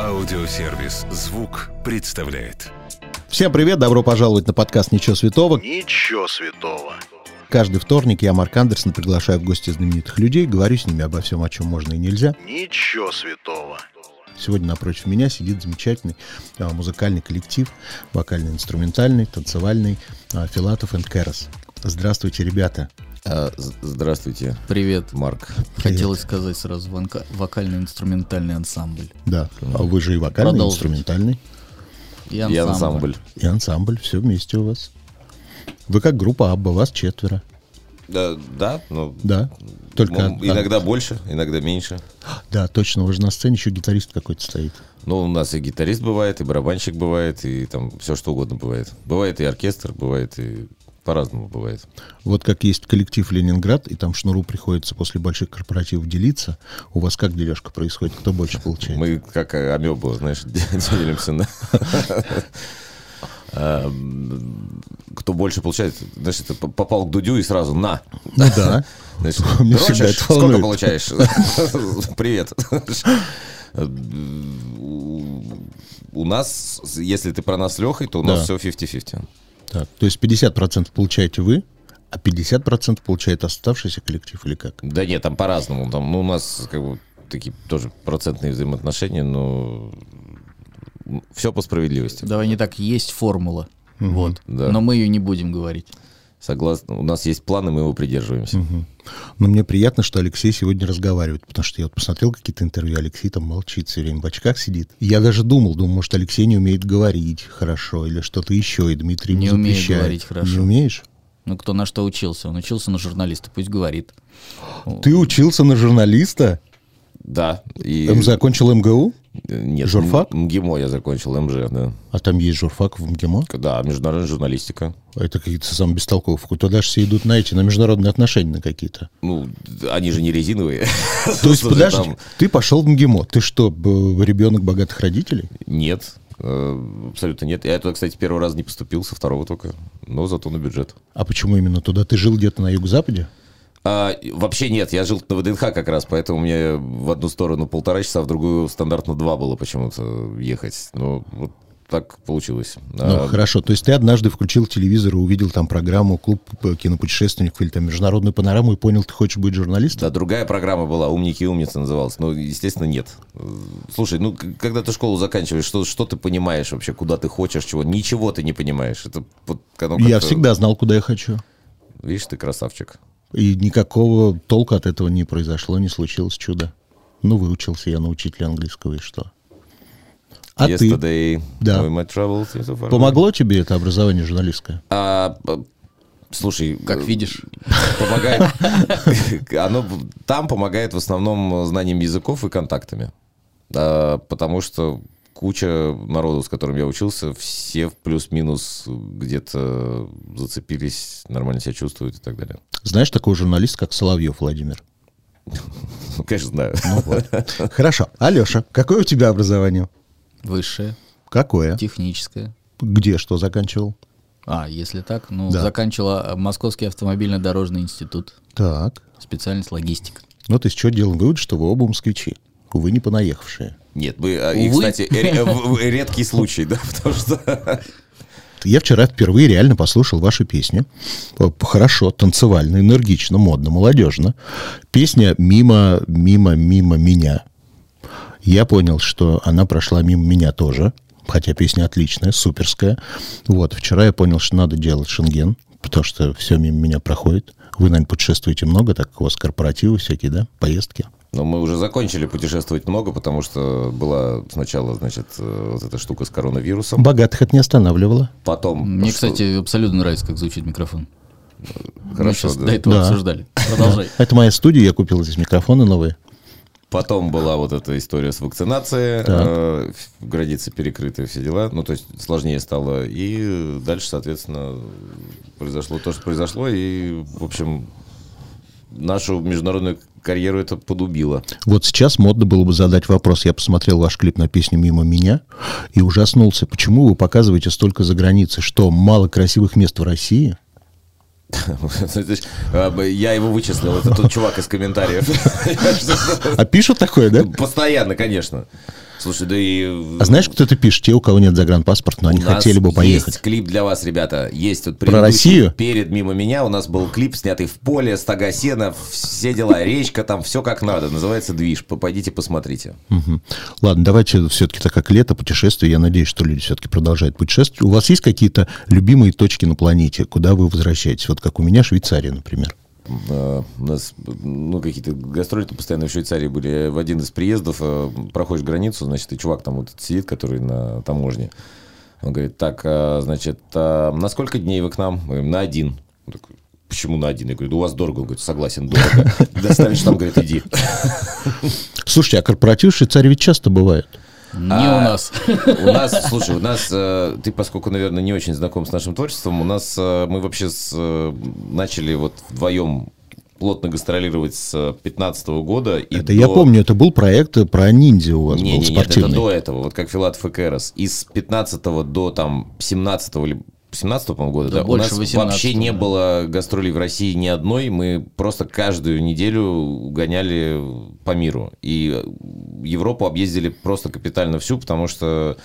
Аудиосервис «Звук» представляет. Всем привет, добро пожаловать на подкаст «Ничего святого». Ничего святого. Каждый вторник я, Марк Андерсон, приглашаю в гости знаменитых людей, говорю с ними обо всем, о чем можно и нельзя. Ничего святого. Сегодня напротив меня сидит замечательный а, музыкальный коллектив, вокально-инструментальный, танцевальный а, Филатов энд Кэрос. Здравствуйте, ребята. А, здравствуйте, Привет. Марк. Хотелось сказать сразу ванка- вокально-инструментальный ансамбль. Да, а вы же и вокальный, и инструментальный, И ансамбль. ансамбль. и ансамбль, все вместе у вас. Вы как группа Абба, вас четверо. Да, да, ну, Да, только... м, од- иногда больше, иногда меньше. Да, точно, вы же на сцене еще гитарист какой-то стоит. Ну, у нас и гитарист бывает, и барабанщик бывает, и там все что угодно бывает. Бывает и оркестр, бывает и по-разному бывает. Вот как есть коллектив Ленинград, и там шнуру приходится после больших корпоративов делиться. У вас как дележка происходит? Кто больше получает? Мы как амеба, знаешь, делимся на... А, м, Кто больше получает, значит, попал к Дудю и сразу на. Ну да. Значит, дрочишь, сколько получаешь? Привет. У у нас, если ты про нас с Лехой, то у нас Да. все 50-50. Так, то есть 50% получаете вы, а 50% получает оставшийся коллектив или как? Да нет, там по-разному. Там, ну, у нас как бы такие тоже процентные взаимоотношения, но все по справедливости. Давай не так, есть формула. Вот. Да. Но мы ее не будем говорить. Согласно, у нас есть планы, мы его придерживаемся. Но мне приятно, что Алексей сегодня разговаривает, потому что я вот посмотрел какие-то интервью, Алексей там молчит все время, в очках сидит. И я даже думал, думал, может, Алексей не умеет говорить хорошо или что-то еще, и Дмитрий Не умеет запрещает. говорить хорошо. Не умеешь? Ну, кто на что учился? Он учился на журналиста, пусть говорит. Ты учился на журналиста? Да. И... М закончил МГУ? Нет, Журфак? МГИМО я закончил, МЖ, да. А там есть журфак в МГИМО? Да, международная журналистика. Это какие-то самые факультеты. Туда же все идут на эти, на международные отношения на какие-то. Ну, они же не резиновые. То есть, подожди, там- ты пошел в МГИМО. Ты что, ребенок богатых родителей? Нет, э, абсолютно нет. Я туда, кстати, первый раз не поступил, со второго только, но зато на бюджет. А почему именно туда? Ты жил где-то на юго-западе? А, вообще нет, я жил на ВДНХ как раз, поэтому мне в одну сторону полтора часа, а в другую стандартно два было почему-то ехать. Ну, вот так получилось. Ну, А, хорошо. То есть ты однажды включил телевизор и увидел там программу «Клуб э, кинопутешественников» или там «Международную панораму» и понял, ты хочешь быть журналистом? Да, другая программа была, «Умники и умницы» называлась. Ну, естественно, нет. Слушай, ну, когда ты школу заканчиваешь, что, что ты понимаешь вообще, куда ты хочешь, чего? Ничего ты не понимаешь. Это вот Я всегда знал, куда я хочу. Видишь, ты красавчик. И никакого толка от этого не произошло, не случилось чудо. Ну, выучился я на учителя английского, и что? А ты? Yesterday, Да. far away. Помогло тебе это образование журналистское? А, слушай, Как э, видишь. помогает. Оно там помогает в основном знанием языков и контактами, А, потому что куча народу, с которым я учился, все в плюс-минус где-то зацепились, нормально себя чувствуют и так далее. Знаешь такого журналиста, как Соловьев Владимир? Ну, конечно, знаю. Хорошо. Алеша, какое у тебя образование? Высшее, Какое? техническое. Где что заканчивал? А, если так, ну, Да. заканчивала Московский автомобильно-дорожный институт. Так. Специальность логистика. Ну, ты с чего делаем вывод, что вы оба москвичи? Увы, не понаехавшие. Нет, мы, а, и, Увы. кстати, в- в- редкий случай, да, потому что... Я вчера впервые реально послушал ваши песни. П- Хорошо, танцевально, энергично, модно, молодежно. Песня «Мимо, мимо, мимо меня». Я понял, что она прошла мимо меня тоже, хотя песня отличная, суперская. Вот, вчера я понял, что надо делать шенген, потому что все мимо меня проходит. Вы, наверное, путешествуете много, так как у вас корпоративы всякие, да, поездки? Но мы уже закончили путешествовать много, потому что была сначала, значит, э, вот эта штука с коронавирусом. Богатых это не останавливало. Потом... Мне, что- кстати, абсолютно нравится, как звучит микрофон. Мы Хорошо, сейчас да. до этого Да. обсуждали. Продолжай. Это моя студия, я купил здесь микрофоны новые. Потом была вот эта история с вакцинацией, Так. э, границы перекрыты, все дела. Ну, то есть сложнее стало. И дальше, соответственно, произошло то, что произошло. И, в общем, нашу международную карьеру это подубило. Вот сейчас модно было бы задать вопрос. Я посмотрел ваш клип на песню «Мимо меня» и ужаснулся. Почему вы показываете столько за границей? Что, мало красивых мест в России? Я его вычислил. Это тот чувак из комментариев. А пишут такое, да? Постоянно, конечно. Слушай, да и... А знаешь, кто это пишет? Те, у кого нет загранпаспорта, но они хотели бы поехать. Есть клип для вас, ребята. Есть вот Про Россию? Перед мимо меня у нас был клип, снятый в поле, стога сена, все дела, речка, там все как надо. Называется «Движ». Пойдите посмотрите. Ладно, давайте все-таки, так как лето, путешествие, я надеюсь, что люди все-таки продолжают путешествовать. У вас есть какие-то любимые точки на планете, куда вы возвращаетесь? Вот как у меня Швейцария, например. Э, У нас ну, какие-то гастроли постоянно в Швейцарии были. В один из приездов э, проходишь границу, значит, и чувак там вот сидит, который на таможне. Он говорит, так, а, значит, на сколько дней вы к нам? Мы говорим, на один. Он такой, Почему на один? Я говорю, да у вас дорого. Он говорит, согласен, дорого. Доставишь там, говорит, иди. Слушайте, а корпоративы в Швейцарии ведь часто бывают. Не А, у нас. У нас, слушай, у нас, э, ты, поскольку, наверное, не очень знаком с нашим творчеством, у нас э, мы вообще с, э, начали вот вдвоем плотно гастролировать с 15 года. И это я до- помню, это был проект про ниндзя у вас не, был не, нет, это спортивный. до этого, вот как Филатов и Кэрос. Из 15 до там 17 или 17 по-моему, года, Да да, у нас 18-го, вообще не да. было гастролей в России ни одной, мы просто каждую неделю гоняли по миру. И Европу объездили просто капитально всю, потому что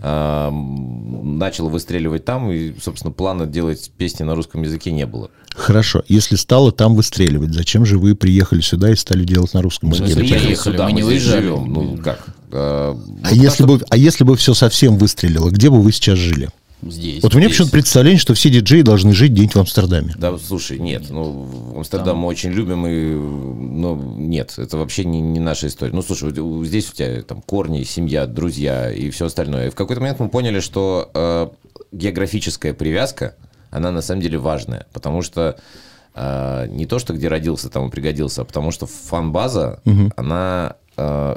м, начал выстреливать там, и, собственно, плана делать песни на русском языке не было. Хорошо, если стало там выстреливать, зачем же вы приехали сюда и стали делать на русском Мы языке? не приехали сюда, мы мы, не здесь уезжали. живем. Ну, как? А, А вот если, бы, а если бы все совсем выстрелило, где бы вы сейчас жили? Здесь. Вот у меня здесь. почему-то представление, что все диджеи должны жить где-нибудь в Амстердаме. Да, слушай, нет, ну, в Амстердам мы очень любим, и, ну, нет, это вообще не, не наша история. Ну, слушай, здесь у тебя там корни, семья, друзья и все остальное. И в какой-то момент мы поняли, что э, географическая привязка, она на самом деле важная, потому что э, не то, что где родился, там и пригодился, а потому что фан-база, она э,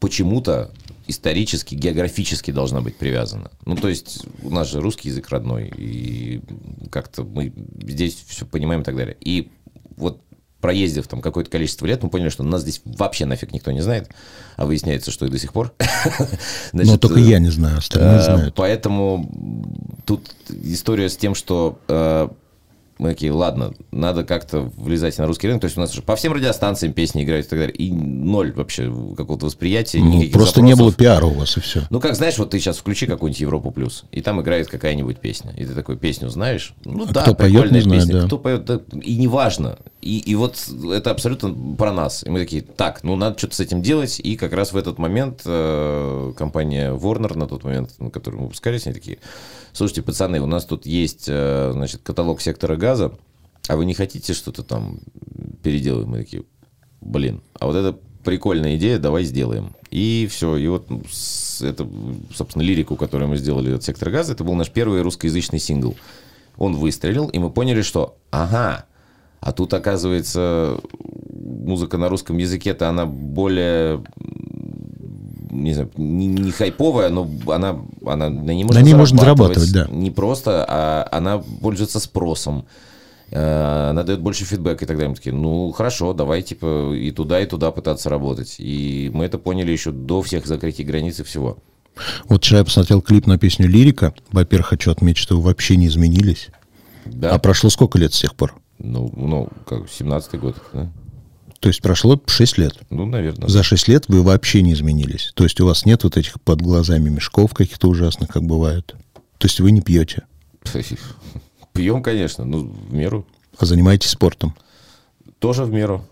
почему-то исторически, географически должна быть привязана. Ну, то есть у нас же русский язык родной, и как-то мы здесь все понимаем и так далее. И вот проездив там какое-то количество лет, мы поняли, что нас здесь вообще нафиг никто не знает, а выясняется, что и до сих пор. Но Значит, только э, я не знаю, остальные Э, знают. Поэтому тут история с тем, что э, мы такие, ладно, надо как-то влезать на русский рынок. То есть у нас уже по всем радиостанциям песни играют и так далее. И ноль вообще какого-то восприятия, Ну, просто не было запросов. пиара у вас, и все. Ну, как знаешь, вот ты сейчас включи какую-нибудь Европу плюс, и там играет какая-нибудь песня. И ты такую песню знаешь. Ну да, А кто поет, прикольная не знаю, песня. да. Кто поет, да, и неважно. И, и вот это абсолютно про нас. И мы такие, так, ну надо что-то с этим делать. И как раз в этот момент э, компания Warner, на тот момент, на который мы выпускались, они такие, слушайте, пацаны, у нас тут есть, э, значит, каталог сектора газа, а вы не хотите что-то там переделать? Мы такие, блин, а вот это прикольная идея, давай сделаем. И все, и вот с- это, собственно, лирику, которую мы сделали от «Сектора газа», это был наш первый русскоязычный сингл. Он выстрелил, и мы поняли, что, ага, а тут, оказывается, музыка на русском языке-то она более, не знаю, не, не хайповая, но она, она на ней можно На ней можно зарабатывать, да. Не просто, а она пользуется спросом. Э, Она дает больше фидбэка и так далее. Мы такие, ну, хорошо, давай, типа, и туда, и туда пытаться работать. И мы это поняли еще до всех закрытий границ и всего. Вот вчера я посмотрел клип на песню «Лирика». Во-первых, хочу отметить, что вы вообще не изменились. Да? А прошло сколько лет с тех пор? Ну, ну, как, 17-й год, да? То есть прошло 6 лет. Ну, наверное. За 6 лет вы вообще не изменились. То есть у вас нет вот этих под глазами мешков каких-то ужасных, как бывает. То есть вы не пьете, Пьем, конечно, ну, в меру. а занимаетесь спортом. Тоже в меру.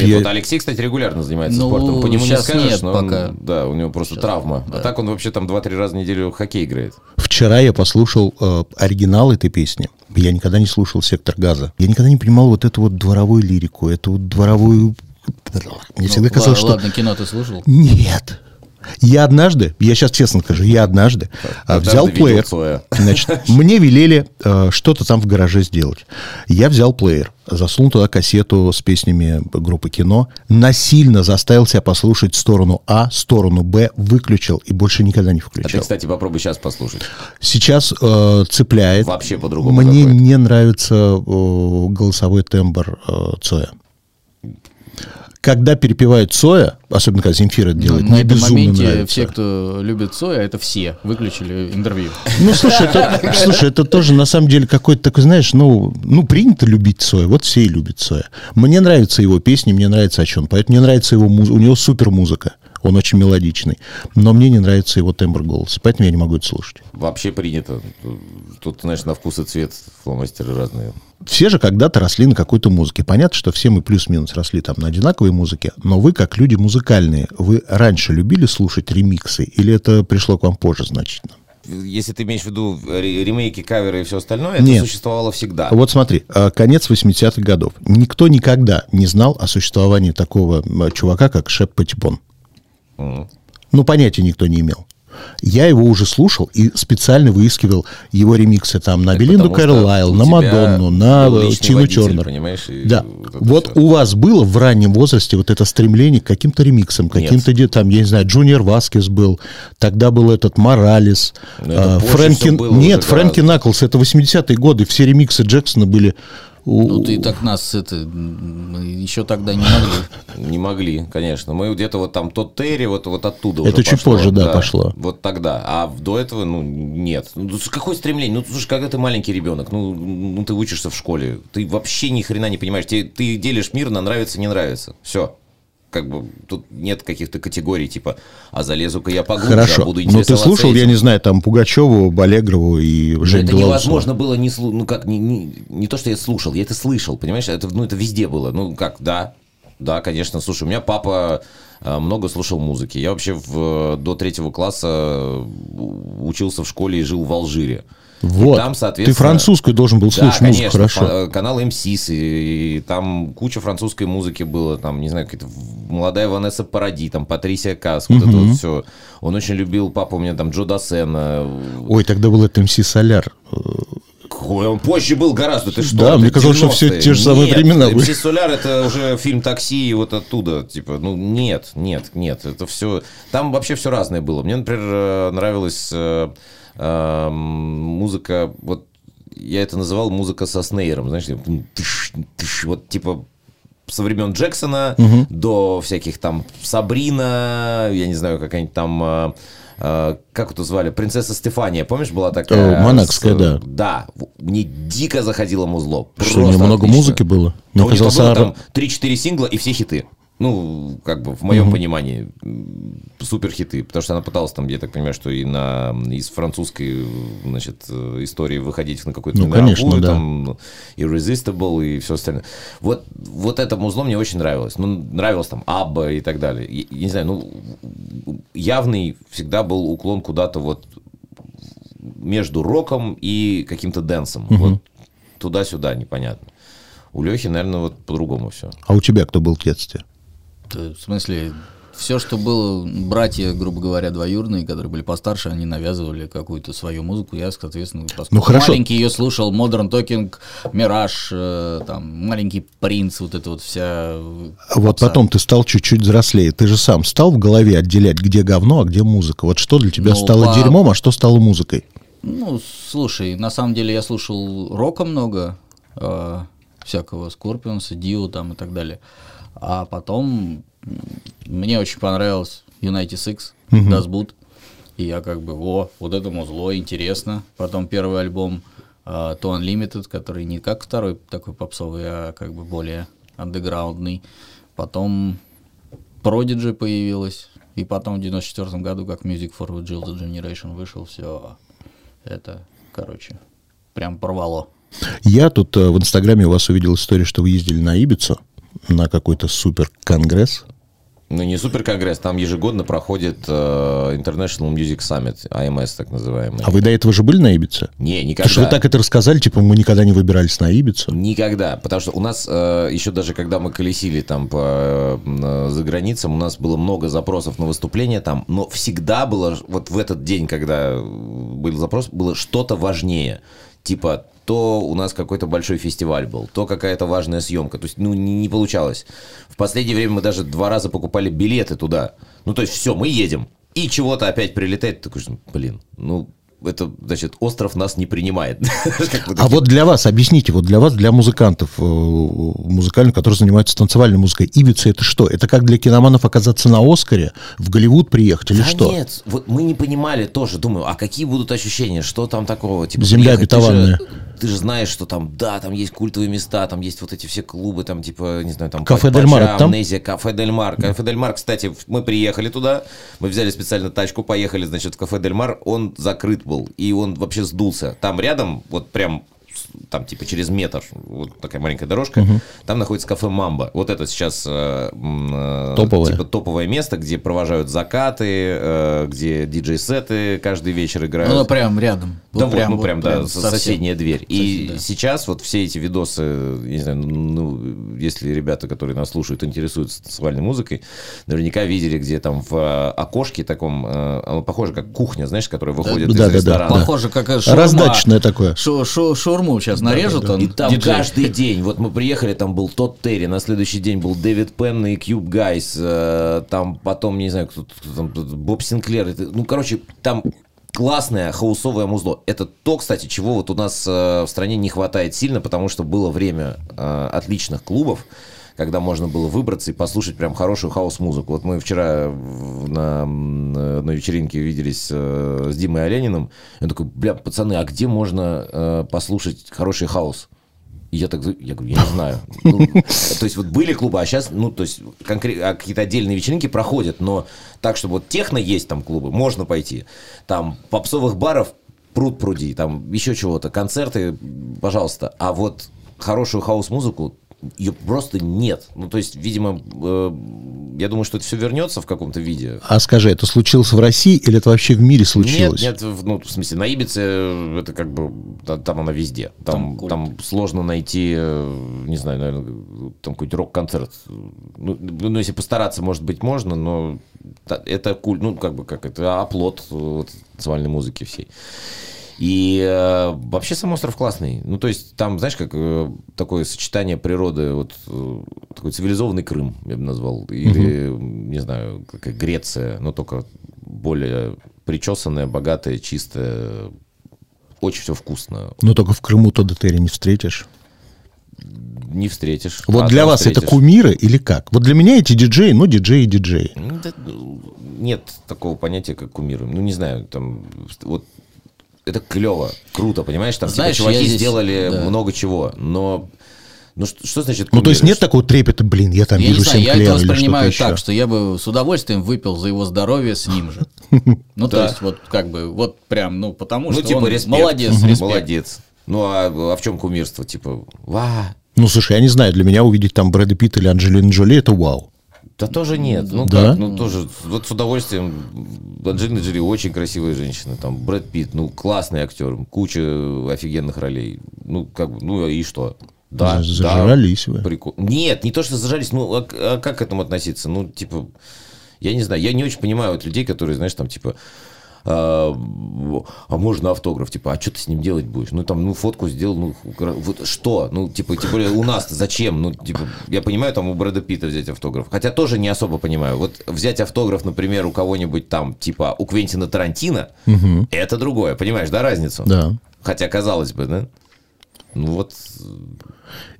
Нет, Я- вот Алексей, кстати, регулярно занимается Ну, спортом. По нему не щас скажешь, нет но он- пока. да, у него просто травма. А так он вообще там 2-3 раза в неделю в хоккей играет. Вчера я послушал э, оригинал этой песни. Я никогда не слушал «Сектор газа». Я никогда не понимал вот эту вот дворовую лирику, эту вот дворовую... Мне всегда Ну, казалось, ла- что... Ладно, кино ты слушал? Нет. Я однажды, я сейчас честно скажу, я однажды а, Однажды взял плеер. Значит, мне велели э, что-то там в гараже сделать. Я взял плеер, засунул туда кассету с песнями группы кино, насильно заставил себя послушать сторону А, сторону Б, выключил и больше никогда не А ты, включал. кстати, попробуй сейчас послушать. Сейчас э, цепляет. Вообще по-другому Мне не нравится э, голосовой тембр э, Цоя. Когда перепевает Цоя, особенно когда Земфира это делает, на мне этом безумно моменте нравится. все, кто любит Цоя, это все, выключили интервью. Ну, слушай, это, слушай, это тоже на самом деле какой-то такой, знаешь, ну, ну, принято любить Цоя, вот все и любят Цоя. Мне нравятся его песни, мне нравится, о чем поет, мне нравится его музыка, у него супер музыка. Он очень мелодичный. Но мне не нравится его тембр голоса, поэтому я не могу это слушать. Вообще принято. Тут, знаешь, на вкус и цвет фломастеры разные. Все же когда-то росли на какой-то музыке. Понятно, что все мы плюс-минус росли там на одинаковой музыке, но вы, как люди музыкальные, вы раньше любили слушать ремиксы или это пришло к вам позже значительно? Если ты имеешь в виду ре- ремейки, каверы и все остальное, это Нет. существовало всегда. Вот смотри, э, конец 80-х годов. Никто никогда не знал о существовании такого чувака, как Шеп Петтибон. Ну, понятия никто не имел. Я его уже слушал и специально выискивал его ремиксы там на Так Белинду у на Мадонну, на э, Тину Тернер. Да. вот Вот у вас было в раннем возрасте вот это стремление к каким-то ремиксам, каким-то де- там, я не знаю, Джуниор Васкес был, тогда был этот Моралес, позже Фрэнки... Нет, Фрэнки гораздо. Наклс, это 80-е годы, все ремиксы Джексона были... у- Ну, ты так нас это еще тогда не могли. Не могли, конечно. Мы где-то вот там тот Терри, вот, вот оттуда Это уже чуть пошло. позже, да, пошло. Вот тогда. А до этого, ну, нет. Ну, с- какое стремление? Ну, слушай, когда ты маленький ребенок, ну, ну, ты учишься в школе, ты вообще ни хрена не понимаешь. Тебе- ты делишь мир на нравится, не нравится. Все. Как бы тут нет каких-то категорий, типа, а залезу-ка я поглубже, а Хорошо. буду Но ты слушал, я этим. не знаю, там Пугачеву, Балегрову и Ну, Женю это Белоусову? невозможно было не слушать. Ну как, не, не, не то, что я слушал, я это слышал, понимаешь? Это, ну, это везде было. Ну как, да, да, конечно. Слушай, у меня папа э, много слушал музыки. Я вообще в, до третьего класса э, учился в школе и жил в Алжире. Вот. И там, Ты соответственно... французскую должен был Да, слушать музыку, конечно, хорошо. э, канал МСИС, и, и там куча французской музыки было, там, не знаю, какая-то молодая Ванесса Паради, там, Патрисия Кас, вот это вот все. Он очень любил, папа у меня там Джо Дассена, Ой, тогда был это МС Соляр. Ой, он позже был гораздо, ты что? Да, мне казалось, что 90-е. все те же самые Нет, времена были. «МС Соляр» это уже фильм «Такси» и вот оттуда, типа, ну нет, нет, нет, это все, там вообще все разное было. Мне, например, э, нравилась э, э, музыка, вот я это называл музыка со снейром, знаешь, типа, тыш, тыш, вот типа со времен Джексона до всяких там Сабрина, я не знаю, какая-нибудь там... э, э, как это звали? Принцесса Стефания, помнишь, была такая? Э, монакская, с- да. Да. Мне дико заходило музло. Что, у него много отлично. музыки было? Да Мне у казалось, было ара- там 3-4 сингла и все хиты. Ну, как бы в моем понимании м, супер хиты, потому что она пыталась там, я так понимаю, что и на из французской, значит, э, истории выходить на какой-то Ну, мировую, конечно, да. там Irresistible и все остальное. Вот, вот это музло мне очень нравилось. Ну, нравилось там Абба и так далее. Я, я не знаю, ну, явный всегда был уклон куда-то вот между роком и каким-то дэнсом. Вот туда-сюда, непонятно. У Лехи, наверное, вот по-другому все. А у тебя кто был в детстве? Т- В смысле, все, что было, братья, грубо говоря, двоюродные, которые были постарше, они навязывали какую-то свою музыку. Я, соответственно, поскольку Ну, хорошо. маленький ее слушал, Modern Talking, Мираж, э, там, Маленький принц, вот это вот вся... э, Вот попса. потом ты стал чуть-чуть взрослее. Ты же сам стал в голове отделять, где говно, а где музыка. Вот что для тебя Ну, стало по- дерьмом, а что стало музыкой? Ну, слушай, на самом деле я слушал рока много, э, всякого Скорпионса, Дио там и так далее. А потом мне очень понравилось United Six, Das Boot. И я как бы, о, вот это музло, интересно. Потом первый альбом э, To Unlimited, который не как второй такой попсовый, а как бы более андеграундный. Потом Prodigy появилась. И потом в 94 году, как Music for the Jilted Generation вышел, все это, короче, прям порвало. Я тут э, в Инстаграме у вас увидел историю, что вы ездили на Ибицу на какой-то супер конгресс. Ну, не супер конгресс, там ежегодно проходит э, International Music Summit, AMS так называемый. А вы до этого же были на Ибице? Не, никогда. Потому что вы так это рассказали, типа мы никогда не выбирались на Ибицу. Никогда, потому что у нас э, еще даже когда мы колесили там по э, за границам, у нас было много запросов на выступления там, но всегда было вот в этот день, когда э, был запрос, было что-то важнее, типа то у нас какой-то большой фестиваль был, то какая-то важная съемка, то есть ну не, не получалось. В последнее время мы даже два раза покупали билеты туда, ну то есть все, мы едем. И чего-то опять прилетает, ты такой, блин, ну это, значит, остров нас не принимает. А вот для вас, объясните, вот для вас, для музыкантов, э, музыкальных, которые занимаются танцевальной музыкой, Ибица это что? Это как для киноманов оказаться на Оскаре, в Голливуд приехать или Да что? нет, вот мы не понимали тоже, думаю, а какие будут ощущения, что там такого? Типа, Земля приехать, ты же- обетованная. Ты же, знаешь, что там, да, там есть культовые места, там есть вот эти все клубы, там типа, не знаю, там... Кафе Дель Мар, там? Амнезия, Кафе Дель Мар. Кафе Дель Мар, кстати, мы приехали туда, мы взяли специально тачку, поехали, значит, в Кафе Дель Мар, он закрыт был, и он вообще сдулся. Там рядом, вот прям там типа через метр, вот такая маленькая дорожка, там находится кафе Мамба. Вот это сейчас э, э, Топовое. типа топовое место, где провожают закаты, э, где диджей-сеты каждый вечер играют. Ну, да, прям рядом. Да, Вот вот, ну вот прям, да, со- совсем. соседняя дверь. И да. сейчас вот все эти видосы, не знаю, ну, если ребята, которые нас слушают, интересуются танцевальной музыкой, наверняка видели, где там в э, окошке таком, э, оно похоже как кухня, знаешь, которая выходит да, из да, да, ресторана. да. Похоже, как шаурма. Раздачное такое. Шу- шу- шаурму сейчас нарежут, он И там диджей. каждый день, вот мы приехали, там был Тодд Терри, на следующий день был Дэвид Пенн и Cube Guys, э, там потом, не знаю, кто, кто там, Боб Синклер, ну, короче, там классное хаусовое музло. Это то, кстати, чего вот у нас э, в стране не хватает сильно, потому что было время э, отличных клубов, когда можно было выбраться и послушать прям хорошую хаос-музыку. Вот мы вчера на, на вечеринке виделись э, с Димой Олениным. Он такой, бля, пацаны, а где можно э, послушать хороший хаос? И я так, я говорю, я не знаю. Ну, то есть вот были клубы, а сейчас, ну, то есть конкрет- а какие-то отдельные вечеринки проходят, но так, чтобы вот техно есть там клубы, можно пойти. Там попсовых баров пруд пруди, там еще чего-то, концерты, пожалуйста. А вот хорошую хаос-музыку ее просто нет. Ну, то есть, видимо, э, я думаю, что это все вернется в каком-то виде. А скажи, это случилось в России или это вообще в мире случилось? Нет, нет, ну, в смысле, на Ибице э, это как бы, та- там она везде. Там, Там там, сложно найти, э, не знаю, наверное, там какой-то рок-концерт. Ну, ну, если постараться, может быть, можно, но это культ, ну, как бы, как это оплот э, вот, танцевальной музыки всей. И э, вообще сам остров классный. Ну, то есть там, знаешь, как э, такое сочетание природы, вот э, такой цивилизованный Крым, я бы назвал. Или, не знаю, какая Греция, но только более причесанная, богатая, чистая. Очень все вкусно. Но только в Крыму то Терри не встретишь. Не встретишь. Вот А для вас это встретишь. кумиры или как? Вот для меня эти диджеи, ну, диджеи и диджеи. Ну, Нет такого понятия, как кумиры. Ну, не знаю, там, вот это клево, круто, понимаешь? Там типа, Знаешь, чуваки я здесь- сделали да. много чего, но ну что, что значит Ну, то есть нет такого трепета, блин, я там Я не вижу знаю, я это воспринимаю еще. так, что я бы с удовольствием выпил за его здоровье с ним же. Ну, то есть, вот как бы, вот прям, ну, потому Ну, что типа, он молодец. Молодец. Ну, а, а в чем кумирство? Типа, ва, Ну, слушай, я не знаю, для меня увидеть там Брэда Питта или Анджелину Джоли, это вау. Да тоже нет. Ну, Да? как, ну, тоже, вот с удовольствием. Анджелина Джоли очень красивая женщина. Там, Брэд Питт, ну, классный актер. Куча офигенных ролей. Ну, как ну, и что? Да, За- да. Зажрались вы. Прикол. Нет, не то, что зажались, ну, а, а как к этому относиться? Ну, типа, я не знаю, я не очень понимаю вот людей, которые, знаешь, там, типа, а, а можно автограф, типа, а что ты с ним делать будешь? Ну, там, ну, фотку сделал, ну, вот что? Ну, типа, тем более у нас зачем? Ну, типа, я понимаю, там, у Брэда Питта взять автограф, хотя тоже не особо понимаю. Вот взять автограф, например, у кого-нибудь там, типа, у Квентина Тарантино, это другое, понимаешь, да, разницу? Да. Хотя, казалось бы, да? Ну, вот,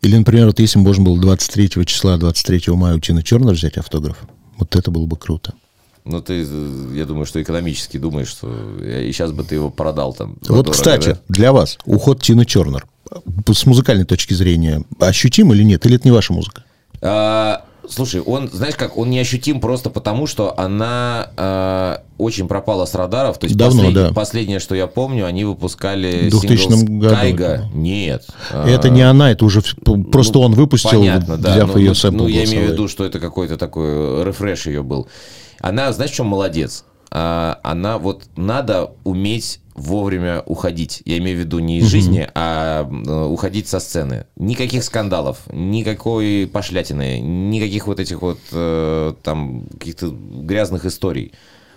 Или, например, вот если бы можно было 23 числа, 23 мая у Тины Чернер взять автограф, вот это было бы круто. Ну, ты, э, я думаю, что экономически думаешь, что э, и сейчас бы ты его продал там. Вот, задорого, кстати, да? для вас уход Тины Чернер с музыкальной точки зрения ощутим или нет? Или это не ваша музыка? А, слушай, он, знаешь как, он неощутим просто потому, что она а, очень пропала с радаров. То есть Давно, послед- да. последнее, что я помню, они выпускали В 2000 сингл году было. Нет. это А, не она, это уже в- просто ну, он выпустил, Понятно, да. взяв Ну, ее ну, сэмпл Ну, я имею в голосовой. виду, что это какой-то такой рефреш ее был. Она, знаешь, в чем молодец? А, она вот надо уметь вовремя уходить. Я имею в виду не из жизни, а э, уходить со сцены. Никаких скандалов, никакой пошлятины, никаких вот этих вот э, там каких-то грязных историй.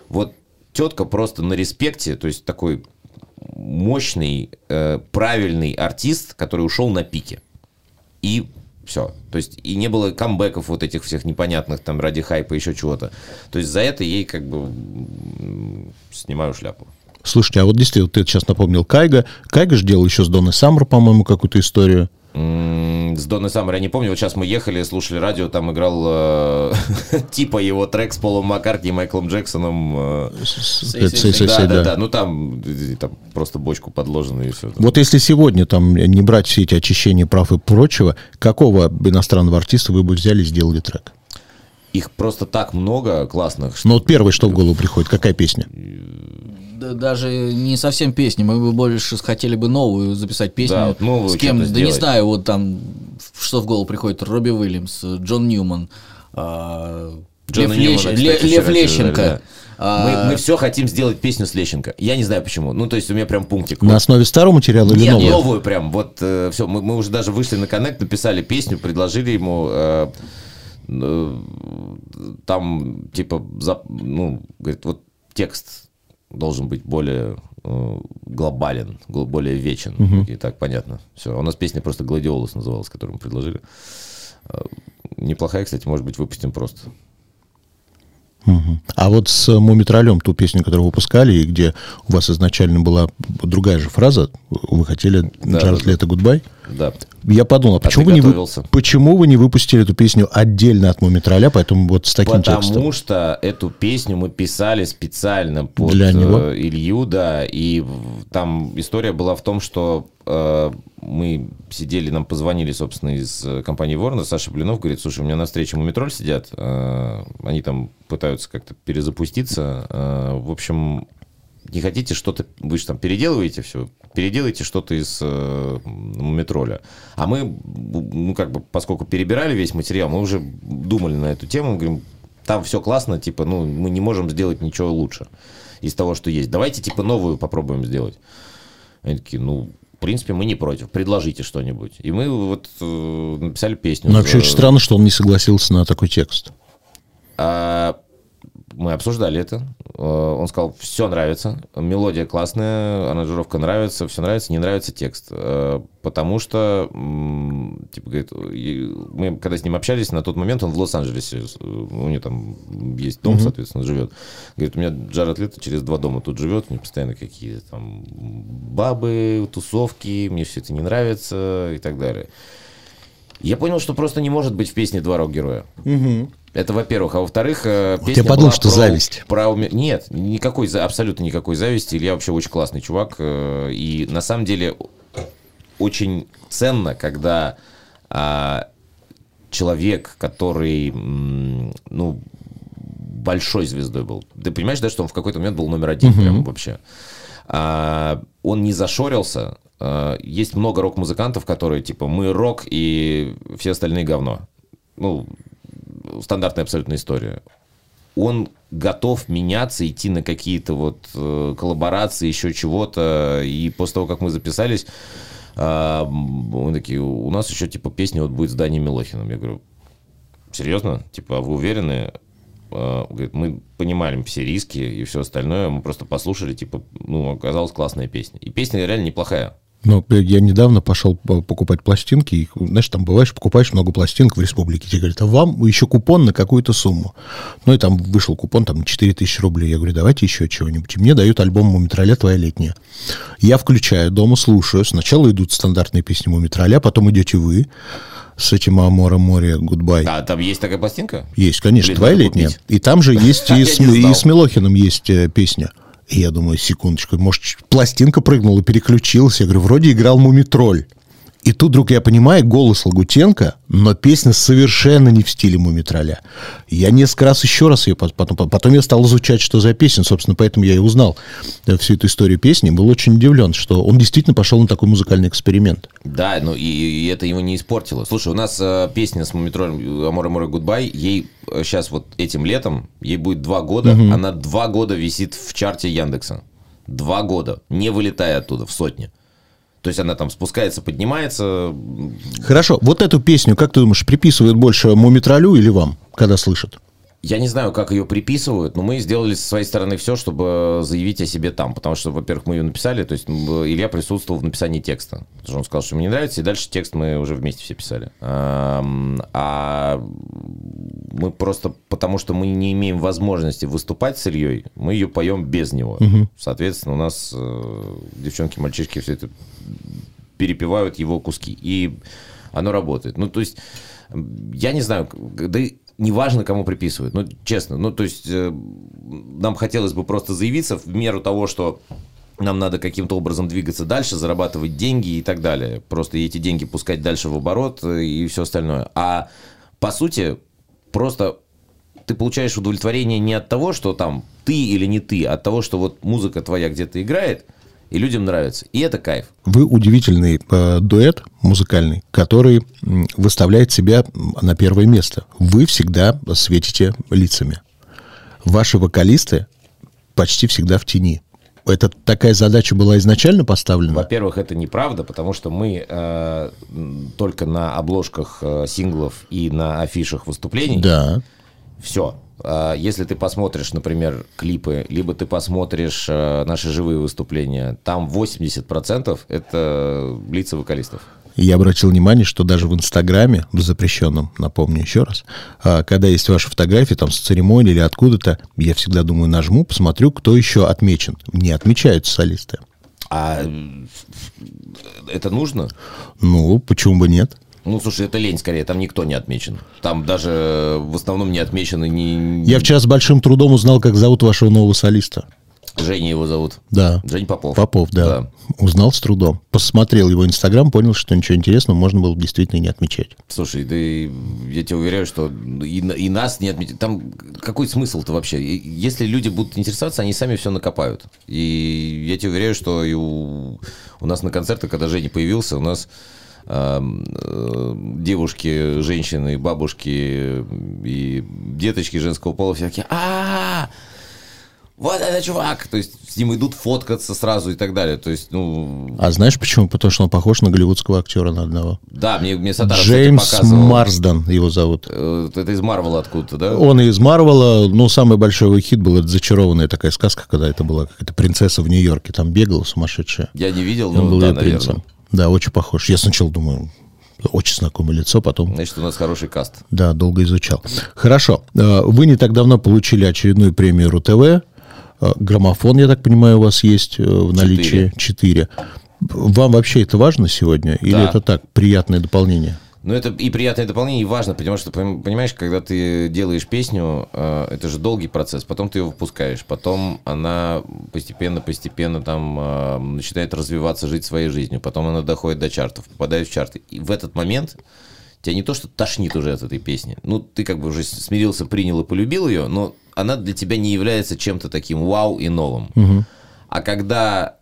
Вот тетка просто на респекте, то есть такой мощный, э, правильный артист, который ушел на пике. И все. То есть и не было камбэков вот этих всех непонятных там ради хайпа, еще чего-то. То есть за это ей как бы снимаю шляпу. Слушайте, а вот действительно, ты сейчас напомнил Кайга. Кайга же делал еще с Донной Саммер, по-моему, какую-то историю. С Донной Саммер я не помню. Вот сейчас мы ехали, слушали радио, там играл э, типа его трек с Полом Маккартни и Майклом Джексоном. да, да, да. Ну там, там просто бочку подложено и все. Вот если сегодня там не брать все эти очищения прав и прочего, какого иностранного артиста вы бы взяли и сделали трек? Их просто так много классных, что Ну вот первое, что в голову приходит, какая песня? Да, даже не совсем песни, мы бы больше хотели бы новую записать песню. Да, вот новую с кем? Да не сделать. знаю, вот там, что в голову приходит, Робби Уильямс, Джон Ньюман, Джона Лев, Ньюмана, Лещ- кстати, Лев Лещенко. да. А, Мы, мы все хотим сделать песню с Лещенко. Я не знаю почему. Ну, то есть у меня прям пунктик. На основе старого материала или Нет, нового? новую прям. Вот все, мы, мы уже даже вышли на коннект, написали песню, предложили ему. э, э, там, типа, зап- ну, говорит, вот текст должен быть более э, глобален, гл- более вечен. И так понятно. Все. У нас песня просто Гладиолус называлась, которую мы предложили. Э, Неплохая, кстати, может быть, выпустим просто. Мгм. А вот с Мумий Троллем, ту песню, которую выпускали, и где у вас изначально была другая же фраза, вы хотели Да, Джаред да. Лето, Goodbye, Да. я подумал, а почему, вы не вы- почему вы не выпустили эту песню отдельно от Мумий Тролля, поэтому вот с таким Потому текстом? что эту песню мы писали специально под Для него? э, Илью, да, и там история была в том, что э, мы сидели, нам позвонили, собственно, из э, компании Ворна, Саша Блинов говорит, слушай, у меня на встрече Мумитроль сидят, э, они там пытаются как-то перезапуститься, э, в общем, не хотите что-то, вы же там переделываете все, переделайте что-то из э, Мумитроля. А мы, ну, как бы, поскольку перебирали весь материал, мы уже думали на эту тему, говорим, там все классно, типа, ну, мы не можем сделать ничего лучше из того, что есть. Давайте, типа, новую попробуем сделать. Они такие, ну, в принципе, мы не против, предложите что-нибудь. И мы вот э, написали песню. Но вообще за- очень странно, что он не согласился на такой текст. а, мы обсуждали это. Э, Он сказал, все нравится, мелодия классная, аранжировка нравится, все нравится, не нравится текст. Э, Потому что, типа, говорит, мы когда с ним общались, на тот момент он в Лос-Анджелесе, э, у него там есть дом, соответственно, живет. Говорит, у меня Джаред Лето через два дома тут живет, у него постоянно какие-то там бабы, тусовки, мне все это не нравится и так далее. Я понял, что просто не может быть в песне два рок-героя. Это во-первых. А во-вторых, э, песня я подумал, что про- зависть. про уме- Нет, никакой, абсолютно никакой зависти. Илья вообще очень классный чувак. э, И на самом деле очень ценно, когда а, человек, который, ну, большой звездой был. Ты понимаешь, да, что он в какой-то момент был номер один прям вообще. А, он не зашорился. А, есть много рок-музыкантов, которые типа мы рок и все остальные говно. Ну, стандартная абсолютная история. Он готов меняться, идти на какие-то вот э, коллаборации, еще чего-то. И после того, как мы записались, а, мы такие, у нас еще типа песня вот будет с Даней Милохиным. Я говорю, серьезно? Типа, а вы уверены? А, Говорит, мы понимали все риски и все остальное, мы просто послушали, типа, ну, оказалась классная песня. И песня реально неплохая. Но я недавно пошел по- покупать пластинки, и, знаешь, там бываешь, покупаешь много пластинок в республике, тебе говорят, а вам еще купон на какую-то сумму. Ну и там вышел купон, там 4000 рублей. Я говорю, давайте еще чего-нибудь. И мне дают альбом Мумитроля «Твоя летняя». Я включаю, дома слушаю. Сначала идут стандартные песни Мумитроля, потом идете вы с этим «Амора море, гудбай». А там есть такая пластинка? Есть, конечно, Блин, твоя летняя. купить. И там же есть и, с, и с Милохиным есть э, песня. Я думаю, секундочку, может, пластинка прыгнула, переключилась. Я говорю, вроде играл Мумитроль. И тут вдруг я понимаю, голос Лагутенко, но песня совершенно не в стиле Мумитроля. Я несколько раз еще раз ее пот- потом, потом я стал изучать, что за песня. Собственно, поэтому я и узнал э, всю эту историю песни. Был очень удивлен, что он действительно пошел на такой музыкальный эксперимент. Да, ну и, и это его не испортило. Слушай, у нас э, песня с Мумий Троллем «Amore Море, Goodbye», ей сейчас вот этим летом, ей будет два года, она два года висит в чарте Яндекса. Два года, не вылетая оттуда в сотни. То есть она там спускается, поднимается. Хорошо, вот эту песню, как ты думаешь, приписывают больше Мумий Троллю или вам, когда слышат? Я не знаю, как ее приписывают, но мы сделали со своей стороны все, чтобы заявить о себе там. Потому что, во-первых, мы ее написали, то есть Илья присутствовал в написании текста. Потому что он сказал, что ему не нравится, и дальше текст мы уже вместе все писали. А мы просто, потому что мы не имеем возможности выступать с Ильей, мы ее поем без него. Соответственно, у нас э, девчонки, мальчишки все это перепевают его куски. И оно работает. Ну, то есть, я не знаю, да и неважно, кому приписывают. Ну, честно, ну, то есть, э, нам хотелось бы просто заявиться в меру того, что нам надо каким-то образом двигаться дальше, зарабатывать деньги и так далее. Просто эти деньги пускать дальше в оборот э, и все остальное. А по сути, просто ты получаешь удовлетворение не от того, что там ты или не ты, а от того, что вот музыка твоя где-то играет, и людям нравится. И это кайф. Вы удивительный э, дуэт музыкальный, который выставляет себя на первое место. Вы всегда светите лицами. Ваши вокалисты почти всегда в тени. Это такая задача была изначально поставлена? Во-первых, это неправда, потому что мы э, только на обложках э, синглов и на афишах выступлений. Да. Все. Если ты посмотришь, например, клипы, либо ты посмотришь э, наши живые выступления, там 80% это лица вокалистов. Я обратил внимание, что даже в Инстаграме, в запрещенном, напомню еще раз, а, когда есть ваши фотографии там с церемонии или откуда-то, я всегда думаю, нажму, посмотрю, кто еще отмечен. Не отмечаются солисты. А э, это нужно? Ну, почему бы нет? Ну, слушай, это лень скорее, там никто не отмечен. Там даже э, в основном не отмечены ни... Я вчера с большим трудом узнал, как зовут вашего нового солиста. Женя его зовут. Да. Жень Попов. Попов, да. Узнал с трудом. Посмотрел его Инстаграм, понял, что ничего интересного можно было действительно не отмечать. Слушай, да и я тебе уверяю, что и, и нас не отметят. Там какой смысл-то вообще? Если люди будут интересоваться, они сами все накопают. И я тебе уверяю, что и у, у нас на концертах, когда Женя появился, у нас девушки, женщины, бабушки и деточки женского пола все такие а вот это чувак! То есть с ним идут фоткаться сразу и так далее. То есть, ну, А знаешь почему? Потому что он похож на голливудского актера на одного. да, мне, мне кстати, Джеймс показывал. Марсден его зовут. Э, Это из Марвела откуда-то, да? Он из Марвела, ну, самый большой его хит был, это «Зачарованная» такая сказка, когда это была какая-то принцесса в Нью-Йорке, там бегала сумасшедшая. Я не видел, Он но был да, ее наверное. принцем. Да, очень похож. Я сначала думаю, очень знакомое лицо, потом, Значит, у нас хороший каст. да, долго изучал. Хорошо. Э, Вы не так давно получили очередную премию РУ-ТВ. Э, Граммофон, я так понимаю, у вас есть э, в наличии. Четыре. Вам вообще это важно сегодня? Или Да. это так, приятное дополнение? Ну, это и приятное дополнение, и важно, потому что, пон- понимаешь, когда ты делаешь песню, э, это же долгий процесс, потом ты ее выпускаешь, потом она постепенно-постепенно там э, начинает развиваться, жить своей жизнью, потом она доходит до чартов, попадает в чарты. И в этот момент тебя не то, что тошнит уже от этой песни, ну, ты как бы уже смирился, принял и полюбил ее, но она для тебя не является чем-то таким вау и новым. А когда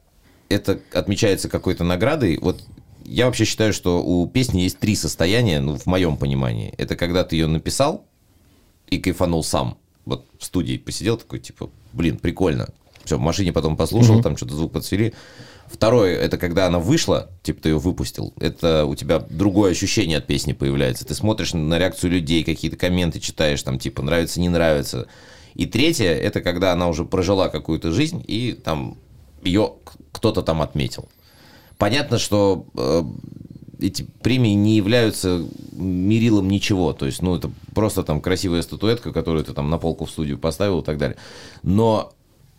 это отмечается какой-то наградой, вот я вообще считаю, что у песни есть три состояния, ну, в моем понимании. Это когда ты ее написал и кайфанул сам. Вот в студии посидел такой, типа, блин, прикольно. Все, в машине потом послушал, там что-то звук подсвели. Второе, это когда она вышла, типа ты ее выпустил, это у тебя другое ощущение от песни появляется. Ты смотришь на реакцию людей, какие-то комменты читаешь, там типа нравится, не нравится. И третье, это когда она уже прожила какую-то жизнь, и там ее кто-то там отметил. Понятно, что э, эти премии не являются мерилом ничего. То есть, ну, это просто там красивая статуэтка, которую ты там на полку в студию поставил и так далее. Но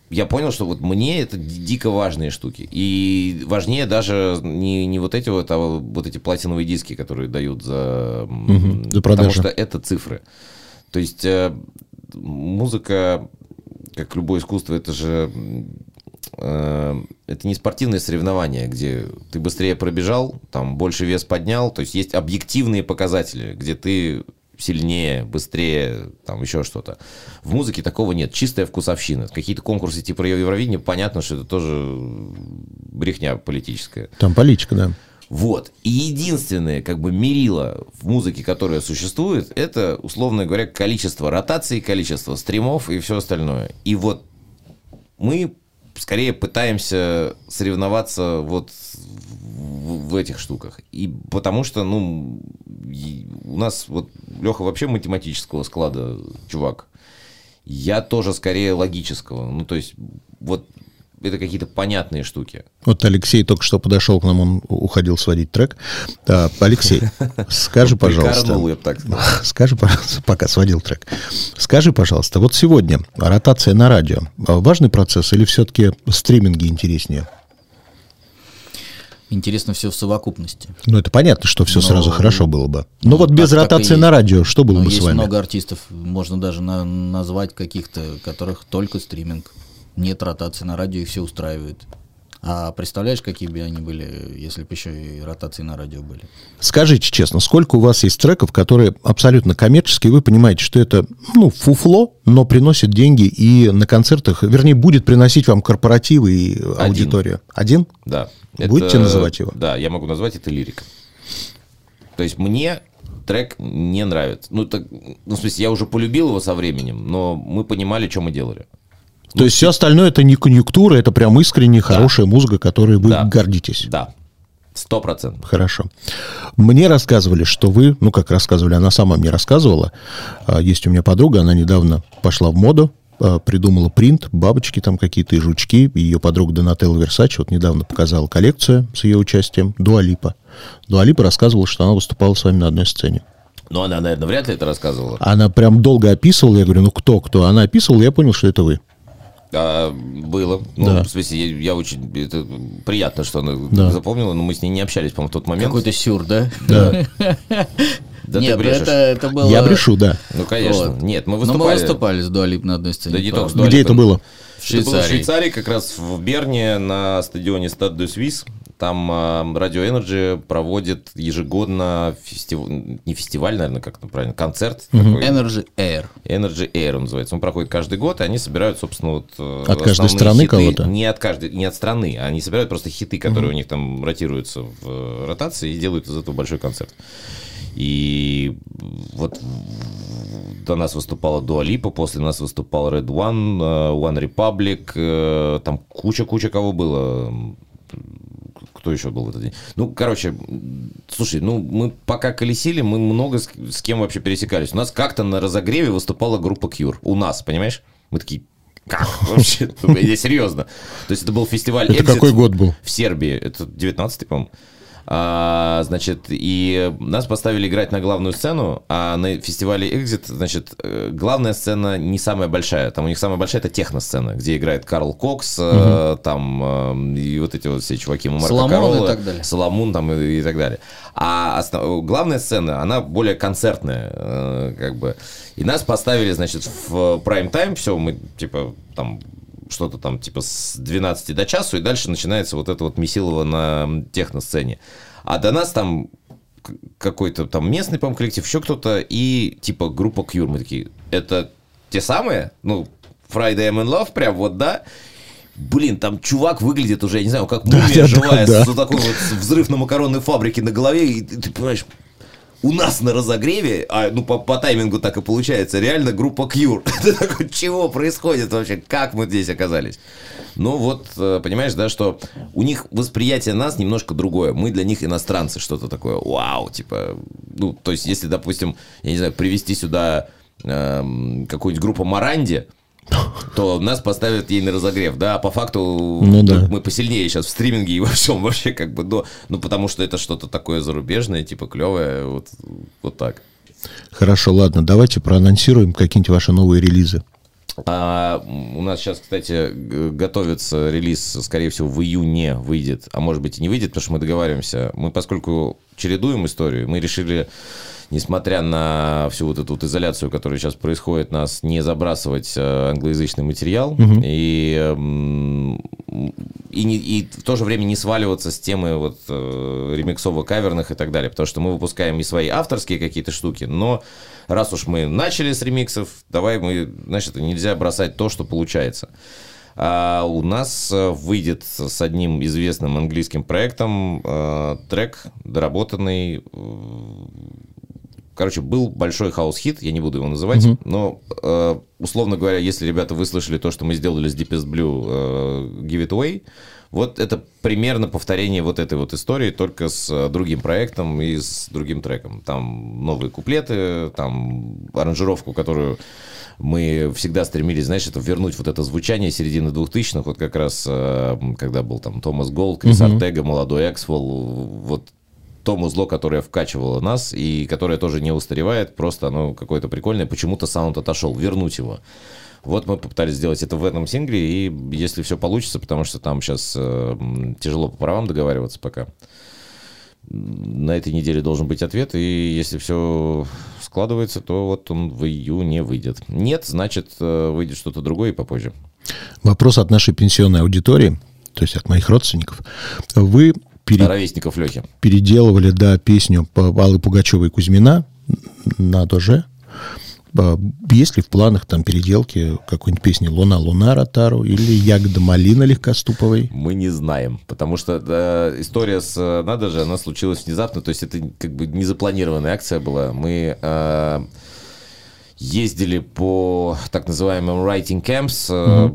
я понял, что вот мне это ди- дико важные штуки. И важнее даже не, не вот эти вот, а вот эти платиновые диски, которые дают за... Мгм, за потому продажу. что это цифры. То есть э, музыка, как любое искусство, это же это не спортивное соревнование, где ты быстрее пробежал, там больше вес поднял, то есть есть объективные показатели, где ты сильнее, быстрее, там еще что-то. В музыке такого нет, чистая вкусовщина. Какие-то конкурсы типа Евровидения, понятно, что это тоже брехня политическая. Там политика, да. Вот. И единственное, как бы, мерило в музыке, которое существует, это, условно говоря, количество ротаций, количество стримов и все остальное. И вот мы скорее пытаемся соревноваться вот в, этих штуках. И потому что, ну, у нас вот Леха вообще математического склада чувак. Я тоже скорее логического. Ну, то есть, вот это какие-то понятные штуки. Вот Алексей только что подошел к нам, он уходил сводить трек. А, Алексей, скажи, пожалуйста. Я так. Скажи, пожалуйста, пока сводил трек. Скажи, пожалуйста, вот сегодня ротация на радио а, важный процесс или все-таки стриминги интереснее? Интересно все в совокупности. Ну, это понятно, что все Но- сразу хорошо было бы. Но ну, вот без так- так ротации есть. на радио что было Но бы с есть вами? много артистов, можно даже на- назвать каких-то, которых только стриминг. Нет ротации на радио, и все устраивает. А представляешь, какие бы они были, если бы еще и ротации на радио были? Скажите честно, сколько у вас есть треков, которые абсолютно коммерческие, вы понимаете, что это, ну, фуфло, но приносит деньги и на концертах, вернее, будет приносить вам корпоративы и аудиторию? Один? Да. Будете называть его? Да, я могу назвать это лирика. То есть мне трек не нравится. Ну, так, ну, в смысле, я уже полюбил его со временем, но мы понимали, что мы делали. То есть все остальное это не конъюнктура, это прям искренне хорошая музыка, которой вы Да. гордитесь. Да, сто процентов. Хорошо. Мне рассказывали, что вы, ну как рассказывали, она сама мне рассказывала. А, Есть у меня подруга, она недавно пошла в моду, а, придумала принт, бабочки там какие-то и жучки. Ее подруга Донателла Версачи вот недавно показала коллекцию с ее участием Дуалипа. Дуалипа рассказывала, что она выступала с вами на одной сцене. Но она, наверное, вряд ли это рассказывала. Она прям долго описывала, я говорю, ну кто, кто? Она описывала, я понял, что это вы. А, было. Ну, Да. в смысле, я, я очень... Это приятно, что она Да. запомнила, но мы с ней не общались, по-моему, в тот момент. Какой-то сюр, да? Да. Да Нет, ты брешешь. это, это было... Я брешу, да. Ну, конечно. Вот. Нет, мы Но выступали... мы выступали с Дуалип на одной сцене. Да не только с Дуа Где это было? В Это было в Швейцарии. Швейцарии, как раз в Берне, на стадионе Stade de Suisse. Там а, Radio Energy проводит ежегодно фестиваль, не фестиваль, наверное, как это правильно, концерт такой. Energy Air. Energy Air он называется. Он проходит каждый год, и они собирают, собственно, вот э, От каждой страны хиты. кого-то? Не от каждой, не от страны, они собирают просто хиты, которые у них там ротируются в э, ротации и делают из этого большой концерт. И вот до нас выступала Дуа Липа, после нас выступал Red One, э, One Republic, там куча-куча кого было. Кто еще был в этот день? Ну, короче, слушай, ну, мы пока колесили, мы много с, с кем вообще пересекались. У нас как-то на разогреве выступала группа Cure. У нас, понимаешь? Мы такие, как вообще? Я серьезно. То есть это был фестиваль Это Exit какой год был? в Сербии. Это 19-й, по-моему. А, значит, и нас поставили играть на главную сцену, а на фестивале Exit, значит, э, главная сцена не самая большая. Там у них самая большая это техно-сцена, где играет Карл Кокс, э, там э, и вот эти вот все чуваки Марко Соломон и Каролла, так далее. Соломон там и, и так далее. А основ- главная сцена, она более концертная, как бы. И нас поставили, значит, в прайм-тайм, все, мы, типа, там, что-то там, типа, с 12 до часу, и дальше начинается вот это вот месилово на техносцене. А до нас там какой-то там местный, по-моему, коллектив, еще кто-то, и, типа, группа Cure. Мы такие, это те самые? Ну, Friday I'm in Love, прям вот, да? Блин, там чувак выглядит уже, я не знаю, как мумия да, живая, да. с вот такой вот взрыв на макаронной фабрике на голове, и ты понимаешь, у нас на разогреве, а ну по, по таймингу так и получается, реально группа такой, чего происходит вообще? Как мы здесь оказались? Ну вот, э, понимаешь, да, что у них восприятие нас немножко другое. Мы для них иностранцы, что-то такое, вау, типа, ну, то есть, если, допустим, я не знаю, привести сюда эм, какую-нибудь группу Маранди, то нас поставят ей на разогрев, да, а по факту Ну да. мы посильнее сейчас в стриминге и во всем вообще как бы, но, ну потому что это что-то такое зарубежное, типа клевое, вот, вот так. Хорошо, ладно, давайте проанонсируем какие-нибудь ваши новые релизы. А, у нас сейчас, кстати, готовится релиз, скорее всего, в июне выйдет, а может быть и не выйдет, потому что мы договариваемся. Мы, поскольку чередуем историю, мы решили, несмотря на всю вот эту вот изоляцию, которая сейчас происходит, нас не забрасывать э, англоязычный материал и, м, и, не- и в то же время не сваливаться с темы вот э, ремиксово-каверных и так далее, потому что мы выпускаем и свои авторские какие-то штуки, но раз уж мы начали с ремиксов, давай мы, значит, нельзя бросать то, что получается. А у нас э, выйдет с одним известным английским проектом э, трек, доработанный, короче, был большой хаос-хит, я не буду его называть, но, э, условно говоря, если, ребята, вы слышали то, что мы сделали с Deepest Blue э, Give It Away, вот это примерно повторение вот этой вот истории, только с э, другим проектом и с другим треком. Там новые куплеты, там аранжировку, которую мы всегда стремились, знаешь, это вернуть вот это звучание середины 2000-х, вот как раз, э, когда был там Thomas Gold, Chris Ortega, молодой Axwell, вот то музло, которое вкачивало нас и которое тоже не устаревает, просто оно какое-то прикольное, почему-то саунд отошел, вернуть его. Вот мы попытались сделать это в этом сингле, и если все получится, потому что там сейчас э, тяжело по правам договариваться пока, на этой неделе должен быть ответ, и если все складывается, то вот он в июне выйдет. Нет, значит, э, выйдет что-то другое и попозже. Вопрос от нашей пенсионной аудитории, то есть от моих родственников. Вы пере- Ровесников Лехи. переделывали, да, песню Аллы Пугачевой и Кузьмина на Доже. А, Есть ли в планах там переделки какой-нибудь песни «Луна, луна» Ротару или «Ягода малина» Легкоступовой? Мы не знаем, потому что э, история с э, «Надо же», она случилась внезапно, то есть это как бы незапланированная акция была. Мы э, ездили по так называемым writing camps, э,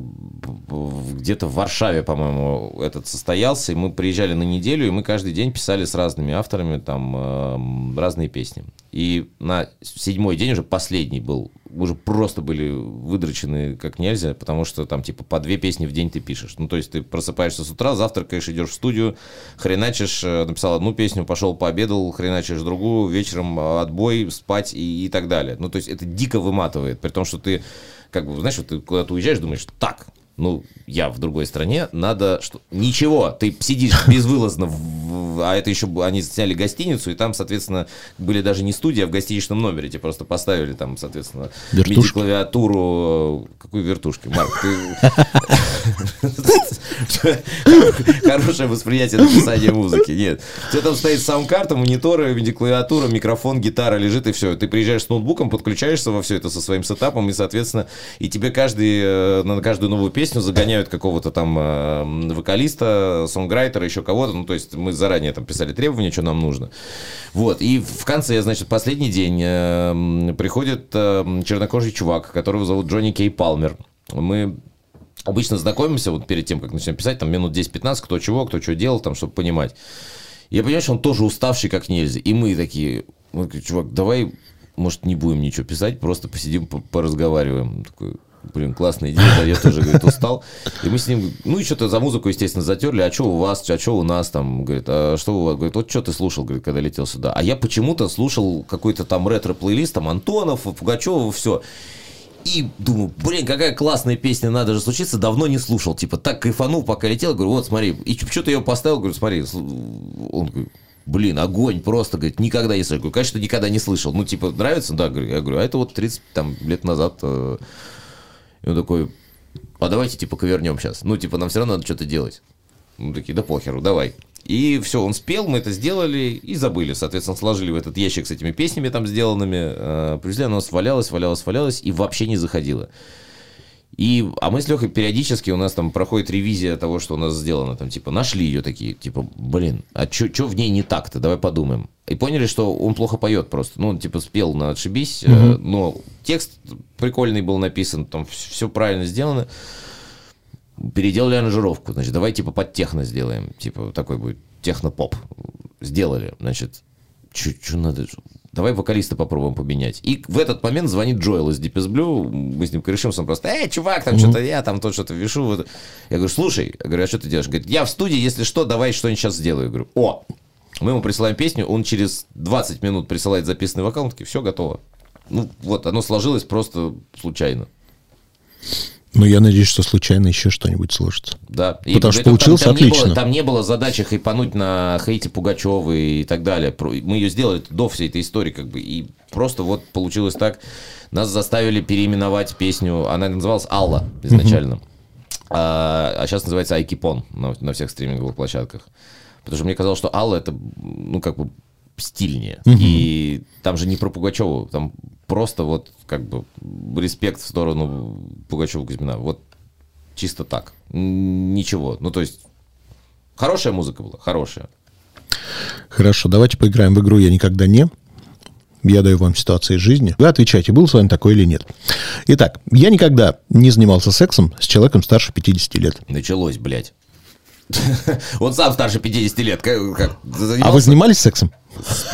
где-то в Варшаве, по-моему, этот состоялся, и мы приезжали на неделю, и мы каждый день писали с разными авторами там э, разные песни. И на седьмой день, уже последний был, уже просто были выдрочены как нельзя, потому что там типа по две песни в день ты пишешь. Ну, то есть ты просыпаешься с утра, завтракаешь, идешь в студию, хреначишь, э, написал одну песню, пошел пообедал, хреначишь другую, вечером э, отбой, спать и, и так далее. Ну, то есть это дико выматывает, при том, что ты, как бы, знаешь, вот ты куда-то уезжаешь, думаешь, так, ну, я в другой стране, надо что... Ничего, ты сидишь безвылазно, в- а это еще они сняли гостиницу, и там, соответственно, были даже не студия, а в гостиничном номере, тебе просто поставили там, соответственно. MIDI-клавиатуру. Какой вертушки, Марк? ты- Хорошее восприятие написания музыки. Нет. У тебя там стоит саундкарта, мониторы, MIDI-клавиатура, микрофон, гитара лежит, и все. Ты приезжаешь с ноутбуком, подключаешься во все это со своим сетапом, и, соответственно, и тебе каждый, э, на каждую новую песню загоняют какого-то там э, вокалиста, сонграйтера, еще кого-то. Ну, то есть мы заранее там писали требования, что нам нужно. Вот. И в конце, значит, последний день э, приходит э, чернокожий чувак, которого зовут Джонни Кей Палмер. Мы обычно знакомимся вот перед тем, как начнем писать, там минут 10-15, кто чего, кто что делал, там, чтобы понимать. Я понимаю, что он тоже уставший как нельзя. И мы такие, чувак, давай, может, не будем ничего писать, просто посидим, по- поразговариваем. Он такой, блин, классная идея, да, я тоже, говорит, устал. И мы с ним, ну и что-то за музыку, естественно, затерли, а что у вас, а что у нас там, говорит, а что у вас, говорит, вот что ты слушал, говорит, когда летел сюда. А я почему-то слушал какой-то там ретро-плейлист, там Антонов, Пугачева, все. И думаю, блин, какая классная песня, надо же случиться, давно не слушал. Типа, так кайфанул, пока летел, говорю, вот смотри. И что-то я поставил, говорю, смотри. Он говорит, блин, огонь просто, говорит, никогда не слышал. Говорю, конечно, никогда не слышал. Ну, типа, нравится? Да, говорю, я говорю, а это вот 30 там, лет назад. э». И он такой, а давайте, типа, ковернем сейчас. Ну, типа, нам все равно надо что-то делать. Мы такие, да похеру, давай. И все, он спел, мы это сделали и забыли. Соответственно, сложили в этот ящик с этими песнями там сделанными. э, Привезли, оно валялось, валялось, валялось и вообще не заходило. И, а мы с Лехой периодически, у нас там проходит ревизия того, что у нас сделано. Там, типа, нашли ее такие, типа, блин, а что в ней не так-то? Давай подумаем. И поняли, что он плохо поет просто. Ну, он, типа, спел на отшибись, э, но текст прикольный был написан, там все правильно сделано. Переделали аранжировку. Значит, давай, типа, под техно сделаем. Типа, такой будет техно-поп. Сделали. Значит, что надо? Давай вокалиста попробуем поменять. И в этот момент звонит Джоэл из Deepest Blue. Мы с ним корешимся, он просто, эй, чувак, там что-то я, там то что-то вешу. Вот. Я говорю, слушай, я говорю, а что ты делаешь? Говорит, я в студии, если что, давай что-нибудь сейчас сделаю. Я говорю, о, мы ему присылаем песню, он через 20 минут присылает записанный вокал, он такой, все готово. Ну, вот, оно сложилось просто случайно. Ну, я надеюсь, что случайно еще что-нибудь сложится. Да. И Потому что получилось там, там Не отлично. было, там не было задачи хайпануть на хейте Пугачевой и так далее. Мы ее сделали до всей этой истории, как бы, и просто вот получилось так. Нас заставили переименовать песню. Она называлась Алла изначально. А, а сейчас называется Айкипон на, на всех стриминговых площадках. Потому что мне казалось, что Алла это, ну, как бы стильнее. И там же не про Пугачеву, там просто вот как бы респект в сторону Пугачева Кузьмина. Вот чисто так. Ничего. Ну, то есть, хорошая музыка была, хорошая. Хорошо, давайте поиграем в игру «Я никогда не». Я даю вам ситуации из жизни. Вы отвечаете, было с вами такое или нет. Итак, я никогда не занимался сексом с человеком старше 50 лет. Началось, блядь. Он сам старше 50 лет. Как, как, А вы занимались сексом? С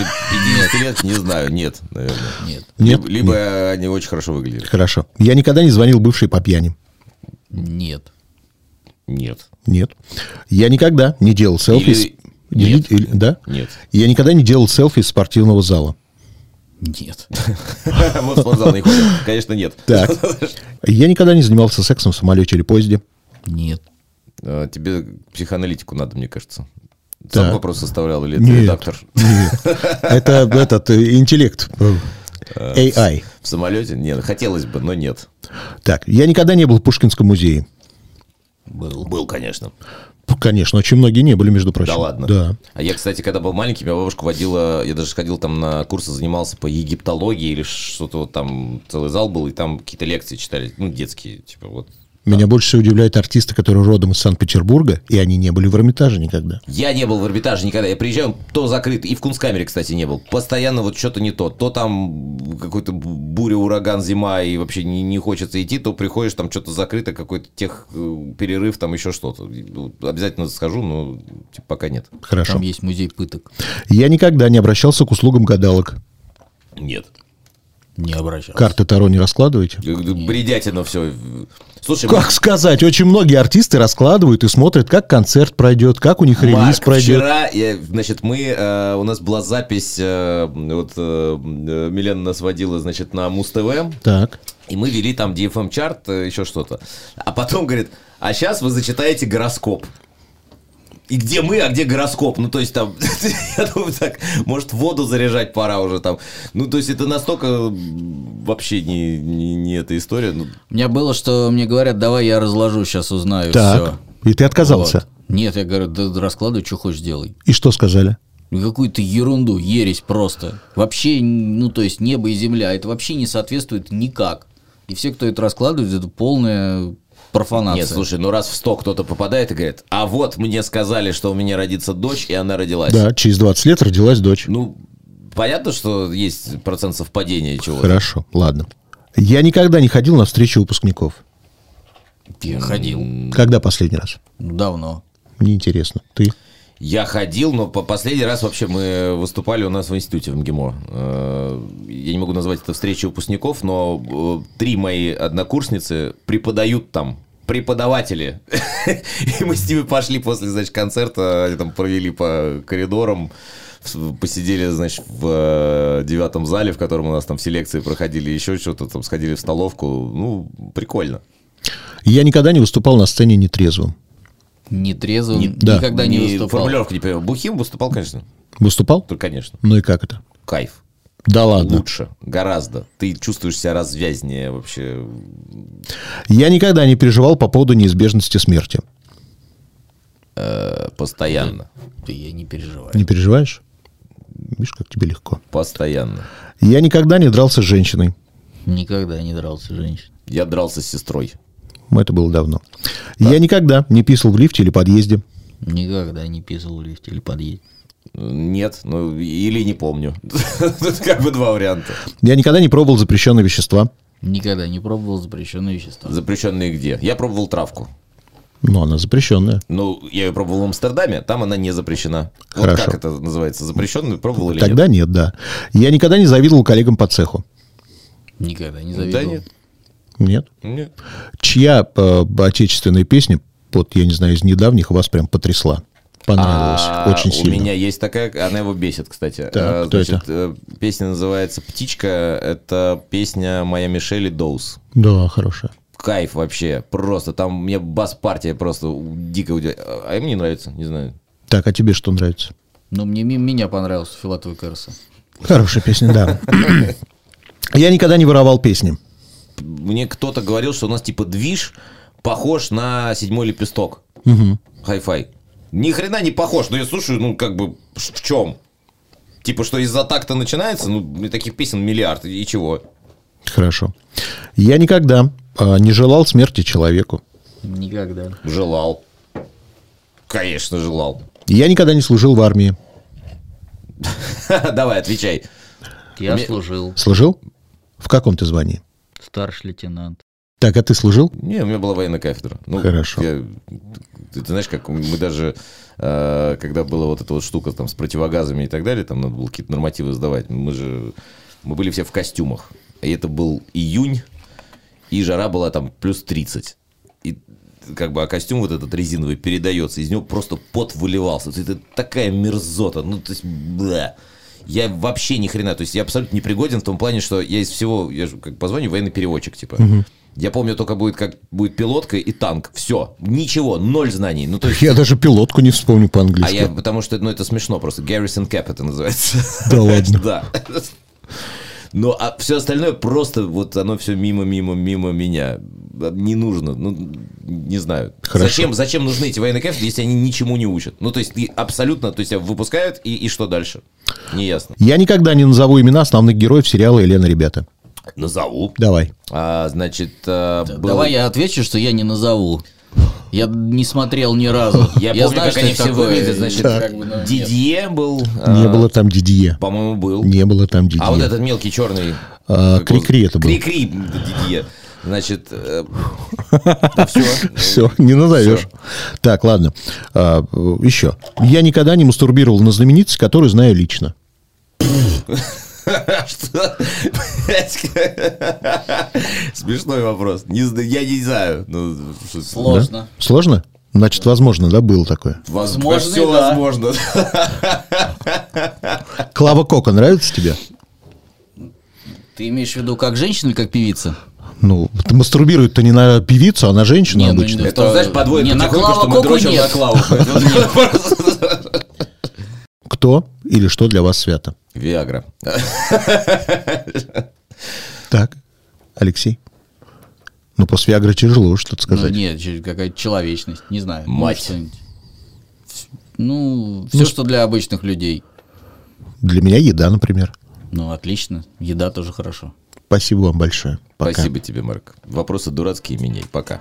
50 лет? Не знаю, нет, наверное. Нет. Нет? Либо, либо они очень хорошо выглядели. Хорошо. Я никогда не звонил бывшей по пьяни. Нет. Нет. Нет. Я никогда не делал селфи. Или- с- Или- или- да? Нет. Я никогда не делал селфи из спортивного зала. Нет. Мы в спортзал не. Конечно, нет. Так. Я никогда не занимался сексом в самолете или поезде. Нет. А, Тебе психоаналитику надо, мне кажется. Так. Сам вопрос составлял или ты Нет. редактор? Это этот э, интеллект. э, AI. В самолете? Нет, хотелось бы, но нет. Так, я никогда не был в Пушкинском музее. Был. Был, конечно. Конечно, очень многие не были, между прочим. Да ладно. Да. А я, кстати, когда был маленький, меня бабушка водила, я даже ходил там на курсы, занимался по египтологии или что-то вот там, целый зал был, и там какие-то лекции читали, ну, детские, типа вот. Меня больше всего удивляют артисты, которые родом из Санкт-Петербурга, и они не были в Эрмитаже никогда. Я не был в Эрмитаже никогда, я приезжаю, то закрыт, и в Кунсткамере, кстати, не был. Постоянно вот что-то не то, то там какой-то буря, ураган, зима, и вообще не, не хочется идти, то приходишь, там что-то закрыто, какой-то тех э, перерыв, там еще что-то. Обязательно схожу, но типа, пока нет. Хорошо. Там есть музей пыток. Я никогда не обращался к услугам гадалок. Нет. Не обращался. Карты Таро не раскладываете? Бредятина все. Слушай, Как сказать? Очень многие артисты раскладывают и смотрят, как концерт пройдет, как у них релиз Марк, пройдет. вчера, я, значит, мы, э, у нас была запись, э, вот э, э, Милена нас водила, значит, на Муз-ТВ, Так. и мы вели там DFM-чарт, э, еще что-то. А потом, говорит, а сейчас вы зачитаете гороскоп. И где мы, а где гороскоп? Ну, то есть там, я думаю, так, может, воду заряжать пора уже там. Ну, то есть это настолько вообще не, не, не эта история. Ну, У меня было, что мне говорят, давай я разложу, сейчас узнаю Так. все. И ты отказался. Нет, я говорю, да раскладывай, что хочешь делай. И что сказали? Какую-то ерунду, ересь просто. Вообще, ну, то есть небо и земля, это вообще не соответствует никак. И все, кто это раскладывает, это полная профанация. Нет, слушай, ну раз в 100 кто-то попадает и говорит, а вот мне сказали, что у меня родится дочь, и она родилась. Да, через 20 лет родилась дочь. Ну, понятно, что есть процент совпадения чего-то. Хорошо, ладно. Я никогда не ходил на встречу выпускников. Я ходил. Когда последний раз? Давно. Неинтересно. Ты? Я ходил, но по последний раз вообще мы выступали у нас в институте в МГИМО. Э, Я не могу назвать это встречей выпускников, но э, три мои однокурсницы преподают там преподаватели. И мы с ними пошли после, значит, концерта, они там провели по коридорам, посидели, значит, в э, девятом зале, в котором у нас там все лекции проходили, еще что-то, там сходили в столовку. Ну, прикольно. Я никогда не выступал на сцене нетрезвым. Нетрезвым, Не- да. никогда не, выступал. Формулировку не понимаю. Бухим выступал, конечно. Выступал? То, конечно. Ну и как это? Кайф. Да ладно. Лучше, гораздо. Ты чувствуешь себя развязнее вообще. Я никогда не переживал по поводу неизбежности смерти. э, постоянно. Да я не переживаю. Не переживаешь? Видишь, как тебе легко. Постоянно. Я никогда не дрался с женщиной. Никогда не дрался с женщиной. Я дрался с сестрой. Это было давно. Я никогда не писал в лифте или подъезде. Никогда не писал в лифте или подъезде. Нет, ну или не помню. Тут как бы два варианта. Я никогда не пробовал запрещенные вещества. Никогда не пробовал запрещенные вещества. Запрещенные где? Я пробовал травку. Но она запрещенная. Ну, я ее пробовал в Амстердаме, там она не запрещена. Вот Хорошо. как это называется? Запрещенную пробовал или Тогда нет, да. Я никогда не завидовал коллегам по цеху. Никогда не нет? завидовал. Да нет. Нет. Нет. Чья э, отечественная песня, вот я не знаю, из недавних вас прям потрясла? Понравилась А, очень сильно. У меня есть такая, она его бесит, кстати. Так, А, кто значит, э, Песня называется «Птичка». Это песня моя Мишели Доус. Да, хорошая. Кайф вообще, просто. Там мне бас-партия просто дико удивляет. А им не нравится, не знаю. Так, а тебе что нравится? Но мне меня понравился Филатовый Кэрса. Хорошая песня, да. Я никогда не воровал песни. Мне кто-то говорил, что у нас типа движ похож на седьмой лепесток. Хай-фай. Ни хрена не похож, но я слушаю, ну, как бы, в чем? Типа, что из-за такта начинается, ну, таких песен миллиард, и чего? Хорошо. Я никогда а, не желал смерти человеку. Никогда. Желал. Конечно, желал. Я никогда не служил в армии. Давай, отвечай. Я служил, Служил? В каком ты звании? Старший лейтенант. Так, а ты служил? Не, у меня была военная кафедра. Ну, Хорошо. я- ты, ты знаешь, как мы даже, э, когда была вот эта вот штука там с противогазами и так далее, там надо было какие-то нормативы сдавать, мы же, мы были все в костюмах. И это был июнь, и жара была там плюс 30. И как бы, а костюм вот этот резиновый передается, из него просто пот выливался. Это такая мерзота, ну, то есть, бля. Я вообще ни хрена, то есть я абсолютно непригоден в том плане, что я из всего, я же как позвоню военный переводчик, типа. Я помню только будет, как будет пилотка и танк. Все. Ничего, ноль знаний. Ну, то есть, Я даже пилотку не вспомню а по-английски. я, потому что, ну, это смешно просто. Garrison Cap это называется. Да ладно. Да. Ну, а все остальное просто вот оно все мимо, мимо, мимо меня. Не нужно. Ну, не знаю. Хорошо. Зачем, зачем нужны эти военные кафедры, если они ничему не учат? Ну, то есть, и абсолютно, то есть, тебя выпускают, и, и что дальше? Неясно. Я никогда не назову имена основных героев сериала «Елена, ребята». Назову. Давай. А, значит, а, был- Давай я отвечу, что я не назову. Я не смотрел ни разу. Я, помню, знаю, как что они все такое, выглядят. Значит, как бы, ну. Дидье был. Не а, было там Дидье. По-моему, был. Не было там Дидье. А вот этот мелкий черный... А, Крикри это был. Крикри Дидье. Значит, все. Все, не назовешь. Так, ладно. А, э, еще. Я никогда не мастурбировал на знаменитость, которую знаю лично. Что? Смешной вопрос. Не Я не знаю. Ну, Сложно. Сложно? Значит, возможно, да, было такое. Возможно, Все да. возможно. Клава Кока нравится тебе? Ты имеешь в виду как женщина или как певица? Ну, мастурбирует-то не на певицу, а на женщину Не, ну, обычно. не- Это, знаешь, подводит Не, на Клаву что мы дрочим нет. на Клаву. Кто или что для вас свято? Виагра. Так, Алексей. Ну, после Виагры тяжело что-то Ну, сказать. нет, че- какая-то человечность, не знаю. ну, Мать. Ну, все, что для обычных людей. Для меня еда, например. Ну, отлично. Еда тоже хорошо. Спасибо вам большое. Пока. Спасибо тебе, Марк. Вопросы дурацкие меняй. Пока.